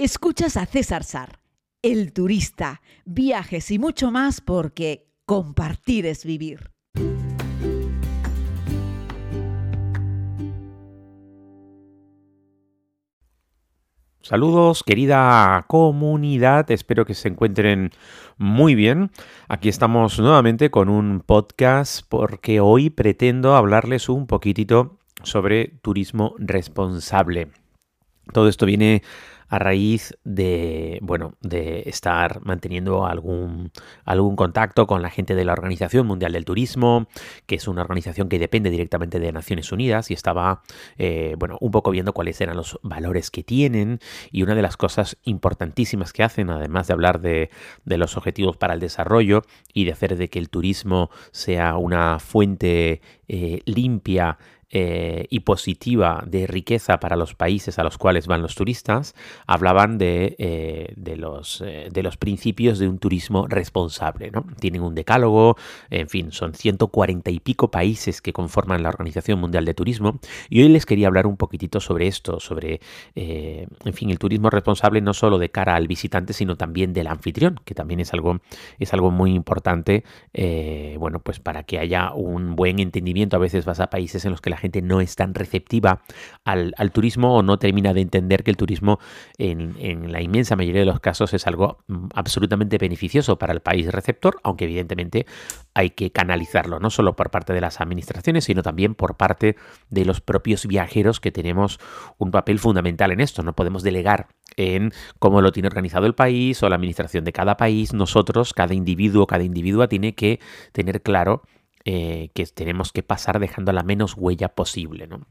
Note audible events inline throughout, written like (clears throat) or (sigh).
Escuchas a César Sar, el turista, viajes y mucho más porque compartir es vivir. Saludos, querida comunidad, espero que se encuentren muy bien. Aquí estamos nuevamente con un podcast porque hoy pretendo hablarles un poquitito sobre turismo responsable. Todo esto viene a raíz de, bueno, de estar manteniendo algún, algún contacto con la gente de la Organización Mundial del Turismo, que es una organización que depende directamente de Naciones Unidas y estaba, eh, bueno, un poco viendo cuáles eran los valores que tienen. Y una de las cosas importantísimas que hacen, además de hablar de, de los objetivos para el desarrollo y de hacer de que el turismo sea una fuente eh, limpia eh, y positiva de riqueza para los países a los cuales van los turistas, hablaban de, eh, de, los, eh, de los principios de un turismo responsable. ¿no? Tienen un decálogo, en fin, son 140 y pico países que conforman la Organización Mundial de Turismo y hoy les quería hablar un poquitito sobre esto, sobre, en fin, el turismo responsable no solo de cara al visitante, sino también del anfitrión, que también es algo, es algo muy importante, bueno, pues para que haya un buen entendimiento. A veces vas a países en los que la gente no es tan receptiva al, turismo o no termina de entender que el turismo en, la inmensa mayoría de los casos es algo mm, absolutamente beneficioso para el país receptor, aunque evidentemente hay que canalizarlo, no solo por parte de las administraciones, sino también por parte de los propios viajeros que tenemos un papel fundamental en esto. No podemos delegar en cómo lo tiene organizado el país o la administración de cada país. Nosotros, cada individuo, cada individua tiene que tener claro eh, que tenemos que pasar dejando la menos huella posible, ¿no?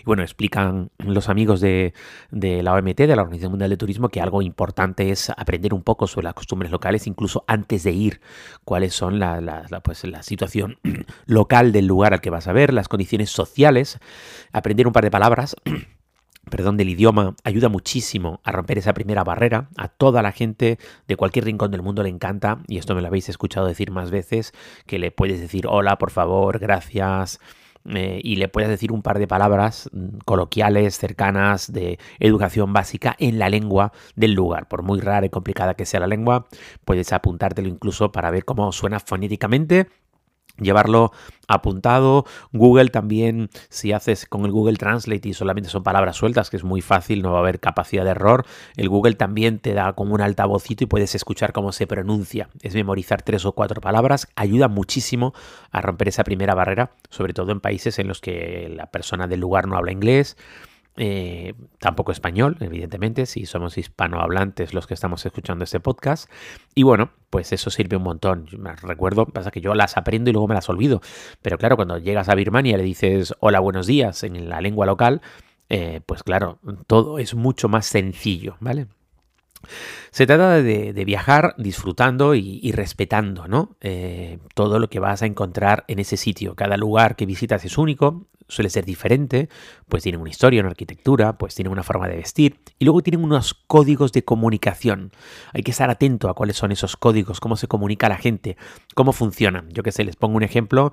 Y bueno, explican los amigos de, la OMT, de la Organización Mundial de Turismo, que algo importante es aprender un poco sobre las costumbres locales, incluso antes de ir, cuáles son la, pues, la situación (clears throat) local del lugar al que vas a ver, las condiciones sociales, aprender un par de palabras (clears throat) perdón, del idioma ayuda muchísimo a romper esa primera barrera. A toda la gente de cualquier rincón del mundo le encanta, y esto me lo habéis escuchado decir más veces, que le puedes decir hola, por favor, gracias. Eh, y le puedes decir un par de palabras mm, coloquiales, cercanas, de educación básica en la lengua del lugar. Por muy rara y complicada que sea la lengua, puedes apuntártelo incluso para ver cómo suena fonéticamente llevarlo apuntado. Google también, si haces con el Google Translate y solamente son palabras sueltas, que es muy fácil, no va a haber capacidad de error, el Google también te da como un altavocito y puedes escuchar cómo se pronuncia. Es memorizar tres o cuatro palabras, ayuda muchísimo a romper esa primera barrera, sobre todo en países en los que la persona del lugar no habla inglés eh, tampoco español, evidentemente, si somos hispanohablantes los que estamos escuchando este podcast. Y bueno, pues eso sirve un montón. Recuerdo, pasa que yo las aprendo y luego me las olvido. Pero claro, cuando llegas a Birmania y le dices hola, buenos días en la lengua local, eh, pues claro, todo es mucho más sencillo, ¿vale? Se trata de, viajar disfrutando y, respetando ¿no? Eh, todo lo que vas a encontrar en ese sitio. Cada lugar que visitas es único, suele ser diferente, pues tienen una historia, una arquitectura, pues tienen una forma de vestir y luego tienen unos códigos de comunicación. Hay que estar atento a cuáles son esos códigos, cómo se comunica la gente, cómo funcionan. Yo que sé, les pongo un ejemplo.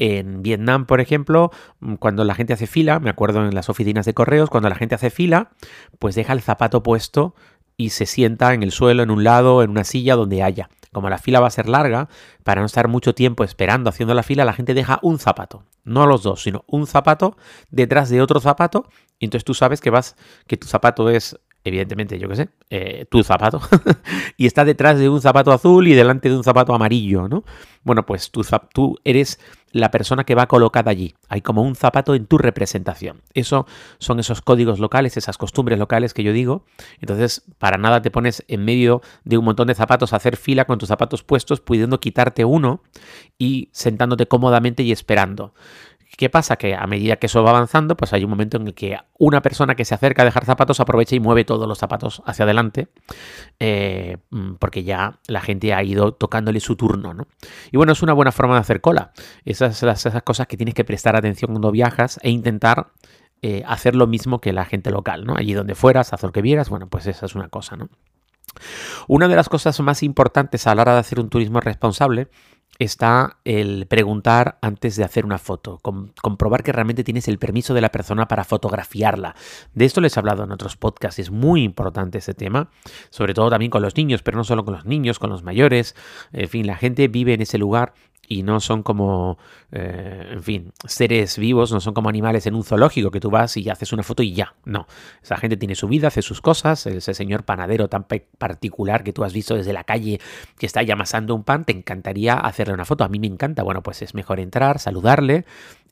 En Vietnam, por ejemplo, cuando la gente hace fila, me acuerdo en las oficinas de correos, cuando la gente hace fila, pues deja el zapato puesto y se sienta en el suelo, en un lado, en una silla, donde haya. Como la fila va a ser larga, para no estar mucho tiempo esperando haciendo la fila, la gente deja un zapato. No los dos, sino un zapato detrás de otro zapato. Y entonces tú sabes que vas, que tu zapato es evidentemente, yo qué sé, eh, tu zapato, (laughs) y está detrás de un zapato azul y delante de un zapato amarillo, ¿no? Bueno, pues tú, tú eres la persona que va colocada allí. Hay como un zapato en tu representación. Eso son esos códigos locales, esas costumbres locales que yo digo. Entonces, para nada te pones en medio de un montón de zapatos a hacer fila con tus zapatos puestos, pudiendo quitarte uno y sentándote cómodamente y esperando. ¿Qué pasa? Que a medida que eso va avanzando, pues hay un momento en el que una persona que se acerca a dejar zapatos aprovecha y mueve todos los zapatos hacia adelante, eh, mm, porque ya la gente ha ido tocándole su turno, ¿no? Y bueno, es una buena forma de hacer cola. Esas son esas cosas que tienes que prestar atención cuando viajas e intentar eh, hacer lo mismo que la gente local, ¿no? Allí donde fueras, haz lo que vieras, bueno, pues esa es una cosa, ¿no? Una de las cosas más importantes a la hora de hacer un turismo responsable está el preguntar antes de hacer una foto, comprobar que realmente tienes el permiso de la persona para fotografiarla. De esto les he hablado en otros podcasts, es muy importante ese tema, sobre todo también con los niños, pero no solo con los niños, con los mayores, en fin, la gente vive en ese lugar y no son como, eh, en fin, seres vivos, no son como animales en un zoológico que tú vas y haces una foto y ya. No, esa gente tiene su vida, hace sus cosas, ese señor panadero tan particular que tú has visto desde la calle que está ya amasando un pan, te encantaría hacerle una foto. A mí me encanta, bueno, pues es mejor entrar, saludarle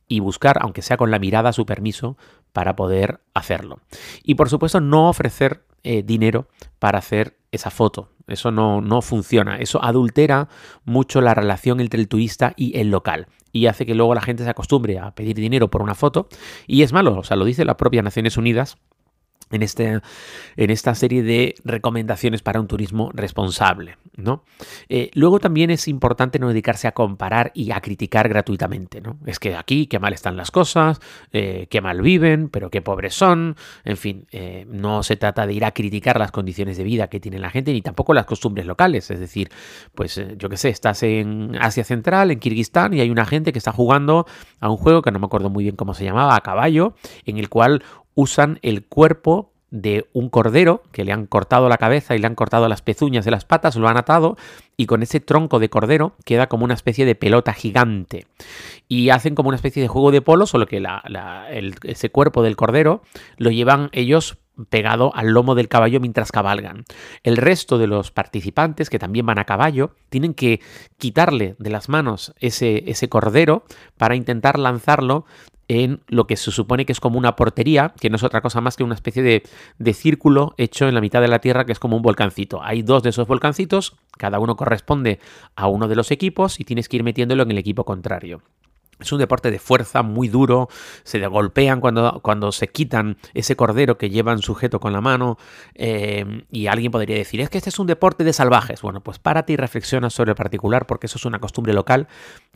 y buscar, aunque sea con la mirada, su permiso para poder hacerlo. Y por supuesto no ofrecer eh, dinero para hacer esa foto. Eso no, no funciona. Eso adultera mucho la relación entre el turista y el local y hace que luego la gente se acostumbre a pedir dinero por una foto y es malo, o sea, lo dice la propia Naciones Unidas en, este, en esta serie de recomendaciones para un turismo responsable. ¿no? Eh, luego también es importante no dedicarse a comparar y a criticar gratuitamente. ¿no? Es que aquí qué mal están las cosas, eh, qué mal viven, pero qué pobres son. En fin, eh, no se trata de ir a criticar las condiciones de vida que tiene la gente ni tampoco las costumbres locales. Es decir, pues yo qué sé, estás en Asia Central, en Kirguistán, y hay una gente que está jugando a un juego que no me acuerdo muy bien cómo se llamaba, a caballo, en el cual usan el cuerpo de un cordero que le han cortado la cabeza y le han cortado las pezuñas de las patas, lo han atado y con ese tronco de cordero queda como una especie de pelota gigante. Y hacen como una especie de juego de polo, solo que ese cuerpo del cordero lo llevan ellos pegado al lomo del caballo mientras cabalgan. El resto de los participantes, que también van a caballo, tienen que quitarle de las manos ese, ese cordero para intentar lanzarlo en lo que se supone que es como una portería, que no es otra cosa más que una especie de, de, círculo hecho en la mitad de la Tierra, que es como un volcancito. Hay dos de esos volcancitos, cada uno corresponde a uno de los equipos y tienes que ir metiéndolo en el equipo contrario. Es un deporte de fuerza muy duro, se golpean cuando, cuando se quitan ese cordero que llevan sujeto con la mano eh, y alguien podría decir, es que este es un deporte de salvajes. Bueno, pues párate y reflexiona sobre el particular porque eso es una costumbre local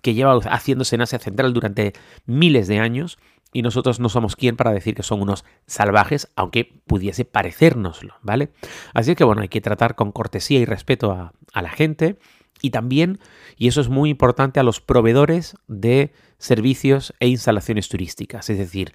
que lleva haciéndose en Asia Central durante miles de años y nosotros no somos quien para decir que son unos salvajes, aunque pudiese parecérnoslo, ¿vale? Así que bueno, hay que tratar con cortesía y respeto a, a la gente y también, y eso es muy importante, a los proveedores de servicios e instalaciones turísticas. Es decir,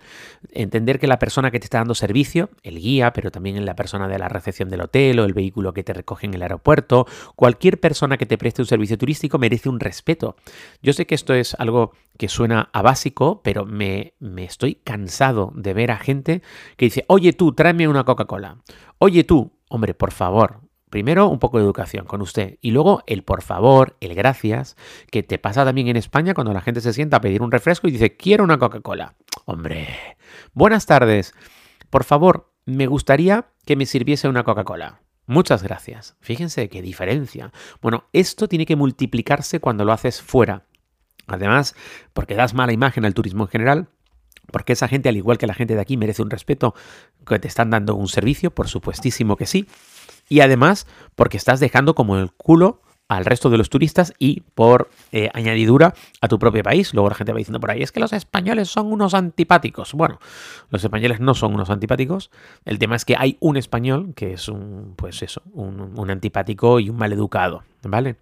entender que la persona que te está dando servicio, el guía, pero también la persona de la recepción del hotel o el vehículo que te recoge en el aeropuerto, cualquier persona que te preste un servicio turístico merece un respeto. Yo sé que esto es algo que suena a básico, pero me, me estoy cansado de ver a gente que dice, oye tú, tráeme una Coca-Cola. Oye tú, hombre, por favor, Primero, un poco de educación con usted. Y luego, el por favor, el gracias, que te pasa también en España cuando la gente se sienta a pedir un refresco y dice, quiero una Coca-Cola. Hombre, buenas tardes. Por favor, me gustaría que me sirviese una Coca-Cola. Muchas gracias. Fíjense qué diferencia. Bueno, esto tiene que multiplicarse cuando lo haces fuera. Además, porque das mala imagen al turismo en general, porque esa gente, al igual que la gente de aquí, merece un respeto, que te están dando un servicio, por supuestísimo que sí y además porque estás dejando como el culo al resto de los turistas y por eh, añadidura a tu propio país. Luego la gente va diciendo por ahí, es que los españoles son unos antipáticos. Bueno, los españoles no son unos antipáticos. El tema es que hay un español que es un, pues eso, un, un antipático y un maleducado, ¿vale?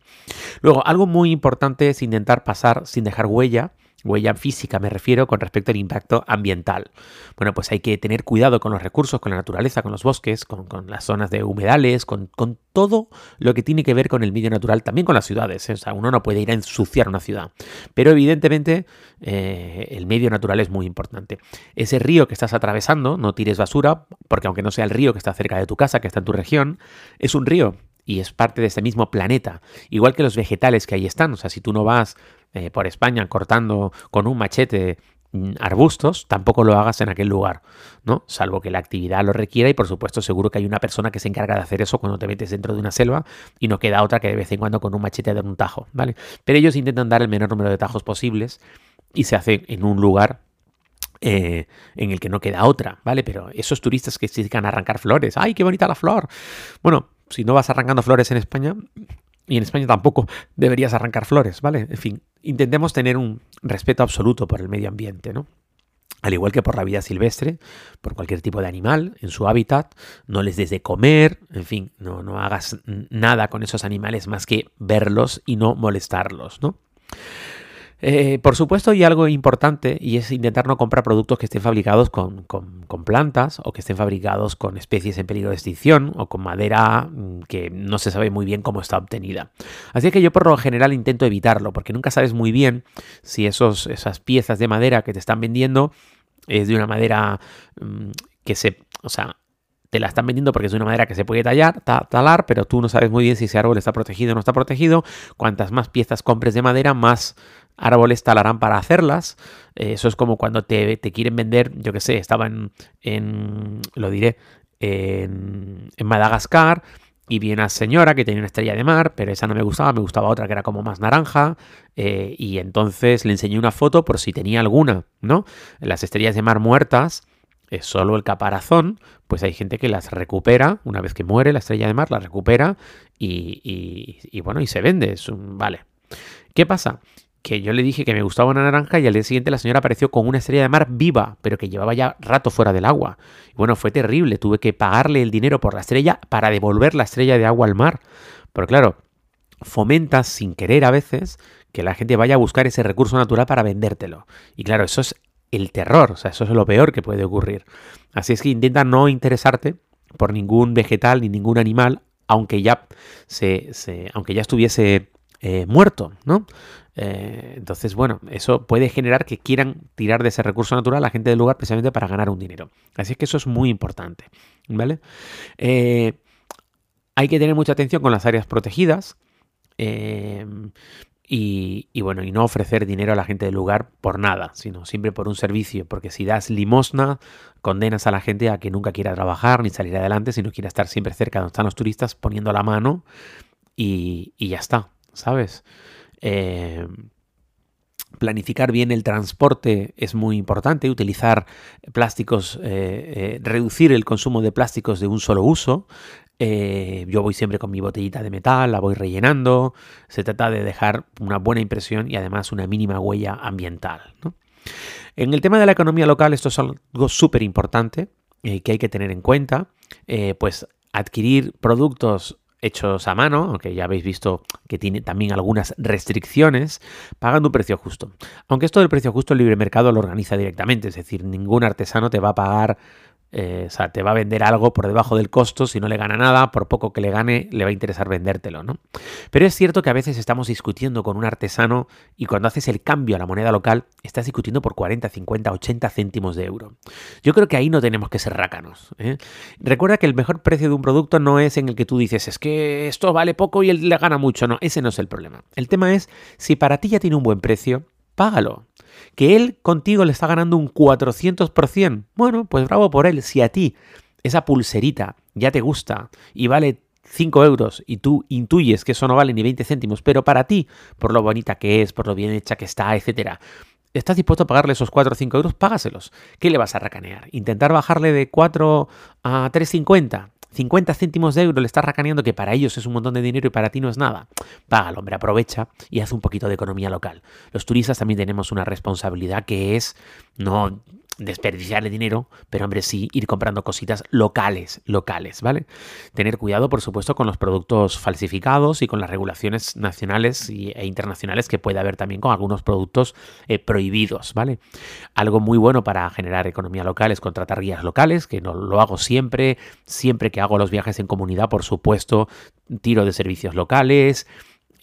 Luego, algo muy importante es intentar pasar sin dejar huella Huella física me refiero con respecto al impacto ambiental. Bueno, pues hay que tener cuidado con los recursos, con la naturaleza, con los bosques, con, las zonas de humedales, con, todo lo que tiene que ver con el medio natural, también con las ciudades. ¿eh? O sea, uno no puede ir a ensuciar una ciudad. Pero evidentemente eh, el medio natural es muy importante. Ese río que estás atravesando, no tires basura, porque aunque no sea el río que está cerca de tu casa, que está en tu región, es un río y es parte de ese mismo planeta. Igual que los vegetales que ahí están. O sea, si tú no vas eh, por España cortando con un machete mm, arbustos, tampoco lo hagas en aquel lugar, ¿no? Salvo que la actividad lo requiera y por supuesto seguro que hay una persona que se encarga de hacer eso cuando te metes dentro de una selva y no queda otra que de vez en cuando con un machete dar un tajo, ¿vale? Pero ellos intentan dar el menor número de tajos posibles y se hace en un lugar eh, en el que no queda otra, ¿vale? Pero esos turistas que se dedican a arrancar flores, ¡ay, qué bonita la flor! Bueno, si no vas arrancando flores en España, y en España tampoco deberías arrancar flores, ¿vale? En fin, intentemos tener un respeto absoluto por el medio ambiente, ¿no? Al igual que por la vida silvestre, por cualquier tipo de animal en su hábitat, no les des de comer, en fin, no, no hagas nada con esos animales más que verlos y no molestarlos, ¿no? Eh, por supuesto, hay algo importante y es intentar no comprar productos que estén fabricados con, plantas o que estén fabricados con especies en peligro de extinción o con madera mm, que no se sabe muy bien cómo está obtenida. Así que yo por lo general intento evitarlo porque nunca sabes muy bien si esos, esas piezas de madera que te están vendiendo es de una madera mm, que se, o sea, te la están vendiendo porque es una madera que se puede tallar, talar, pero tú no sabes muy bien si ese árbol está protegido o no está protegido. Cuantas más piezas compres de madera, más árboles talarán para hacerlas. Eh, eso es como cuando te, quieren vender, yo que sé, estaba en, lo diré, en, Madagascar y viene una señora que tenía una estrella de mar, pero esa no me gustaba, me gustaba otra que era como más naranja, eh, y entonces le enseñé una foto por si tenía alguna, ¿no? Las estrellas de mar muertas es solo el caparazón, pues hay gente que las recupera, una vez que muere la estrella de mar, la recupera y, bueno, y se vende. Es un, vale. ¿Qué pasa? Que yo le dije que me gustaba una naranja y al día siguiente la señora apareció con una estrella de mar viva, pero que llevaba ya rato fuera del agua. Y bueno, fue terrible, tuve que pagarle el dinero por la estrella para devolver la estrella de agua al mar. Pero claro, fomentas sin querer a veces que la gente vaya a buscar ese recurso natural para vendértelo. Y claro, eso es el terror, o sea, eso es lo peor que puede ocurrir. Así es que intenta no interesarte por ningún vegetal ni ningún animal, aunque ya, se, aunque ya estuviese eh, muerto, ¿no? Eh, entonces, bueno, eso puede generar que quieran tirar de ese recurso natural a la gente del lugar precisamente para ganar un dinero. Así es que eso es muy importante, ¿vale? Eh, hay que tener mucha atención con las áreas protegidas. Y, bueno, y no ofrecer dinero a la gente del lugar por nada, sino siempre por un servicio, porque si das limosna, condenas a la gente a que nunca quiera trabajar ni salir adelante, sino quiera estar siempre cerca donde están los turistas poniendo la mano y, ya está, ¿sabes? Eh, planificar bien el transporte es muy importante, utilizar plásticos, eh, eh, reducir el consumo de plásticos de un solo uso, yo voy siempre con mi botellita de metal, la voy rellenando. Se trata de dejar una buena impresión y además una mínima huella ambiental. En el tema de la economía local, esto es algo súper importante que hay que tener en cuenta. Pues adquirir productos hechos a mano, aunque ya habéis visto que tiene también algunas restricciones, pagando un precio justo. Aunque esto del precio justo el libre mercado lo organiza directamente, es decir, ningún artesano te va a pagar eh, o sea, te va a vender algo por debajo del costo, si no le gana nada, por poco que le gane, le va a interesar vendértelo, ¿no? Pero es cierto que a veces estamos discutiendo con un artesano y cuando haces el cambio a la moneda local, estás discutiendo por 40, 50, 80 céntimos de euro. Yo creo que ahí no tenemos que ser rácanos. ¿eh? Recuerda que el mejor precio de un producto no es en el que tú dices, es que esto vale poco y él le gana mucho. No, ese no es el problema. El tema es, si para ti ya tiene un buen precio, págalo. Que él contigo le está ganando un 400%. Bueno, pues bravo por él. Si a ti esa pulserita ya te gusta y vale 5 euros y tú intuyes que eso no vale ni 20 céntimos, pero para ti, por lo bonita que es, por lo bien hecha que está, etcétera, estás dispuesto a pagarle esos 4 o 5 euros, págaselos. ¿Qué le vas a racanear? ¿Intentar bajarle de 4 a 3,50? 50 céntimos de euro le estás racaneando que para ellos es un montón de dinero y para ti no es nada. Págalo, hombre, aprovecha y haz un poquito de economía local. Los turistas también tenemos una responsabilidad que es no desperdiciarle dinero, pero hombre sí ir comprando cositas locales, locales, ¿vale? Tener cuidado, por supuesto, con los productos falsificados y con las regulaciones nacionales e internacionales que puede haber también con algunos productos eh, prohibidos, ¿vale? Algo muy bueno para generar economía local es contratar guías locales, que no lo hago siempre, siempre que hago los viajes en comunidad, por supuesto, tiro de servicios locales,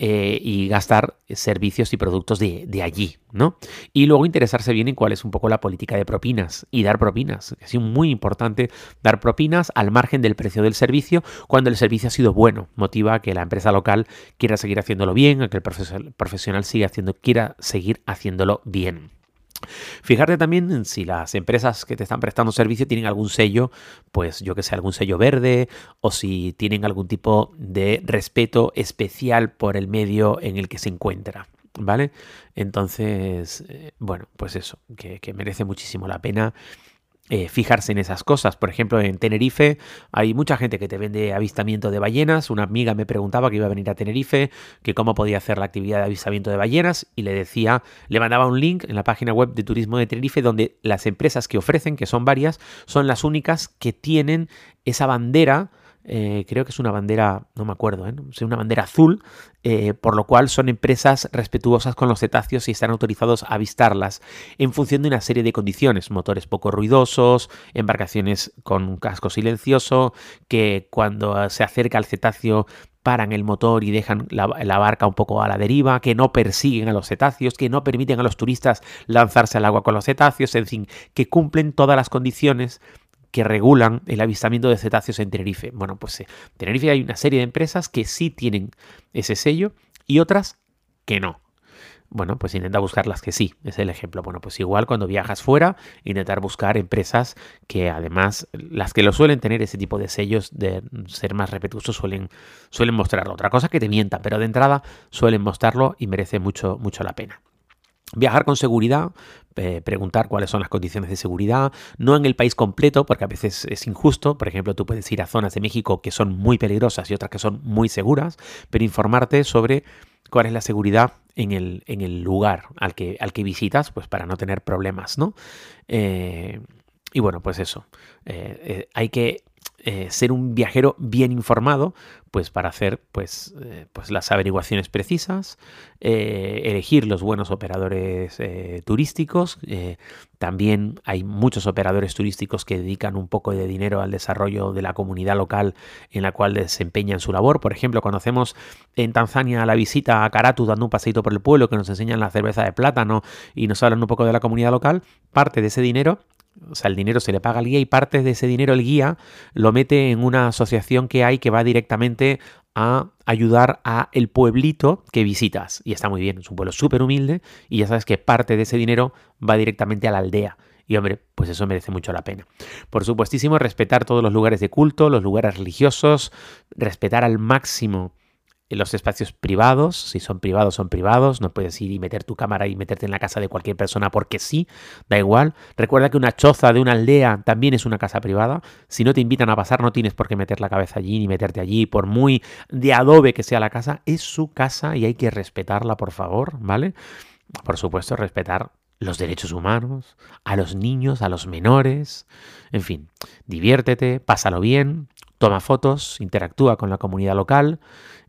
eh, y gastar servicios y productos de, allí, ¿no? Y luego interesarse bien en cuál es un poco la política de propinas y dar propinas. Es muy importante dar propinas al margen del precio del servicio cuando el servicio ha sido bueno. Motiva a que la empresa local quiera seguir haciéndolo bien, a que el profesional siga haciendo, quiera seguir haciéndolo bien. Fijarte también en si las empresas que te están prestando servicio tienen algún sello, pues yo que sé, algún sello verde, o si tienen algún tipo de respeto especial por el medio en el que se encuentra. ¿Vale? Entonces, eh, bueno, pues eso, que, que merece muchísimo la pena eh, fijarse en esas cosas. Por ejemplo, en Tenerife hay mucha gente que te vende avistamiento de ballenas. Una amiga me preguntaba que iba a venir a Tenerife, que cómo podía hacer la actividad de avistamiento de ballenas y le decía, le mandaba un link en la página web de turismo de Tenerife donde las empresas que ofrecen, que son varias, son las únicas que tienen esa bandera eh, creo que es una bandera, no me acuerdo, ¿eh? es una bandera azul, eh, por lo cual son empresas respetuosas con los cetáceos y están autorizados a avistarlas en función de una serie de condiciones, motores poco ruidosos, embarcaciones con un casco silencioso, que cuando se acerca al cetáceo paran el motor y dejan la, barca un poco a la deriva, que no persiguen a los cetáceos, que no permiten a los turistas lanzarse al agua con los cetáceos, en fin, que cumplen todas las condiciones que regulan el avistamiento de cetáceos en Tenerife. Bueno, pues en Tenerife hay una serie de empresas que sí tienen ese sello y otras que no. Bueno, pues intenta buscar las que sí, es el ejemplo. Bueno, pues igual cuando viajas fuera, intentar buscar empresas que además, las que lo suelen tener ese tipo de sellos de ser más respetuosos suelen, suelen mostrarlo. Otra cosa que te mientan, pero de entrada suelen mostrarlo y merece mucho, mucho la pena. Viajar con seguridad, eh, preguntar cuáles son las condiciones de seguridad, no en el país completo, porque a veces es injusto. Por ejemplo, tú puedes ir a zonas de México que son muy peligrosas y otras que son muy seguras, pero informarte sobre cuál es la seguridad en el, en el lugar al que, al que visitas, pues para no tener problemas, ¿no? Eh, y bueno, pues eso. Eh, hay que ser un viajero bien informado, pues para hacer pues, eh, pues las averiguaciones precisas, eh, elegir los buenos operadores eh, turísticos. también hay muchos operadores turísticos que dedican un poco de dinero al desarrollo de la comunidad local en la cual desempeñan su labor. Por ejemplo, conocemos en Tanzania la visita a Karatu dando un paseito por el pueblo que nos enseñan la cerveza de plátano y nos hablan un poco de la comunidad local. Parte de ese dinero o sea, el dinero se le paga al guía y parte de ese dinero el guía lo mete en una asociación que hay que va directamente a ayudar a el pueblito que visitas. Y está muy bien, es un pueblo súper humilde y ya sabes que parte de ese dinero va directamente a la aldea. Y hombre, pues eso merece mucho la pena. Por supuestísimo, respetar todos los lugares de culto, los lugares religiosos, respetar al máximo los espacios privados, si son privados, son privados, no puedes ir y meter tu cámara y meterte en la casa de cualquier persona porque sí, da igual. Recuerda que una choza de una aldea también es una casa privada. Si no te invitan a pasar, no tienes por qué meter la cabeza allí ni meterte allí, por muy de adobe que sea la casa, es su casa y hay que respetarla, por favor, ¿vale? Por supuesto, respetar los derechos humanos, a los niños, a los menores, en fin, diviértete, pásalo bien, toma fotos, interactúa con la comunidad local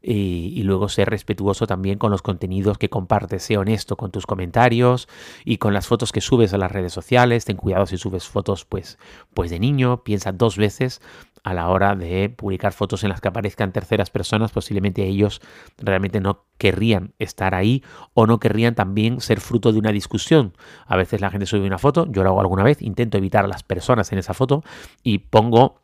y, luego ser respetuoso también con los contenidos que compartes, sé honesto con tus comentarios y con las fotos que subes a las redes sociales, ten cuidado si subes fotos pues, pues de niño, piensa dos veces a la hora de publicar fotos en las que aparezcan terceras personas, posiblemente ellos realmente no querrían estar ahí o no querrían también ser fruto de una discusión. A veces la gente sube una foto, yo lo hago alguna vez, intento evitar a las personas en esa foto y pongo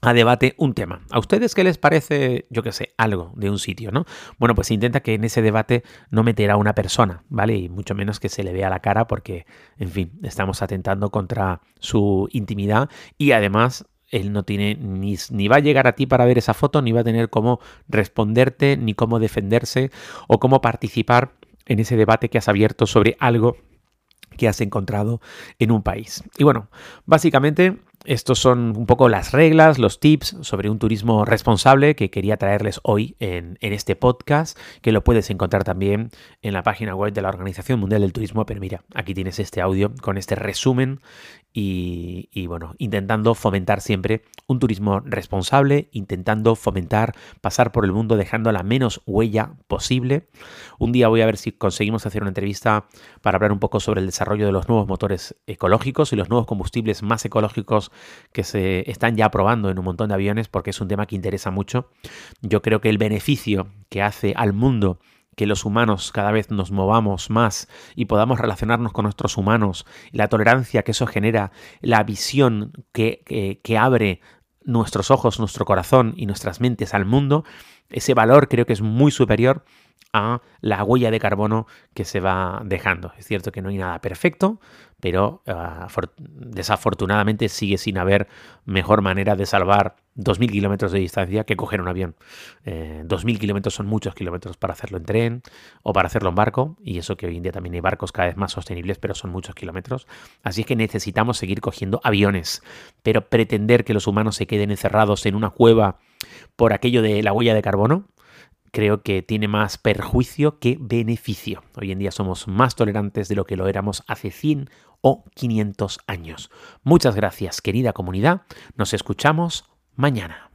a debate un tema. ¿A ustedes qué les parece, yo qué sé, algo de un sitio, no? Bueno, pues intenta que en ese debate no meterá una persona, ¿vale? Y mucho menos que se le vea la cara porque, en fin, estamos atentando contra su intimidad y además él no tiene ni, ni, va a llegar a ti para ver esa foto, ni va a tener cómo responderte, ni cómo defenderse o cómo participar en ese debate que has abierto sobre algo que has encontrado en un país. Y bueno, básicamente estos son un poco las reglas, los tips sobre un turismo responsable que quería traerles hoy en, este podcast, que lo puedes encontrar también en la página web de la Organización Mundial del Turismo. Pero mira, aquí tienes este audio con este resumen y, bueno, intentando fomentar siempre un turismo responsable, intentando fomentar pasar por el mundo dejando la menos huella posible. Un día voy a ver si conseguimos hacer una entrevista para hablar un poco sobre el desarrollo de los nuevos motores ecológicos y los nuevos combustibles más ecológicos que se están ya probando en un montón de aviones porque es un tema que interesa mucho. Yo creo que el beneficio que hace al mundo que los humanos cada vez nos movamos más y podamos relacionarnos con nuestros humanos, la tolerancia que eso genera, la visión que, que, abre nuestros ojos, nuestro corazón y nuestras mentes al mundo, ese valor creo que es muy superior a la huella de carbono que se va dejando. Es cierto que no hay nada perfecto, pero uh, desafortunadamente sigue sin haber mejor manera de salvar 2.000 kilómetros de distancia que coger un avión. Eh, 2.000 kilómetros son muchos kilómetros para hacerlo en tren o para hacerlo en barco, y eso que hoy en día también hay barcos cada vez más sostenibles, pero son muchos kilómetros. Así es que necesitamos seguir cogiendo aviones, pero pretender que los humanos se queden encerrados en una cueva por aquello de la huella de carbono, creo que tiene más perjuicio que beneficio. Hoy en día somos más tolerantes de lo que lo éramos hace 100 o 500 años. Muchas gracias, querida comunidad. Nos escuchamos mañana.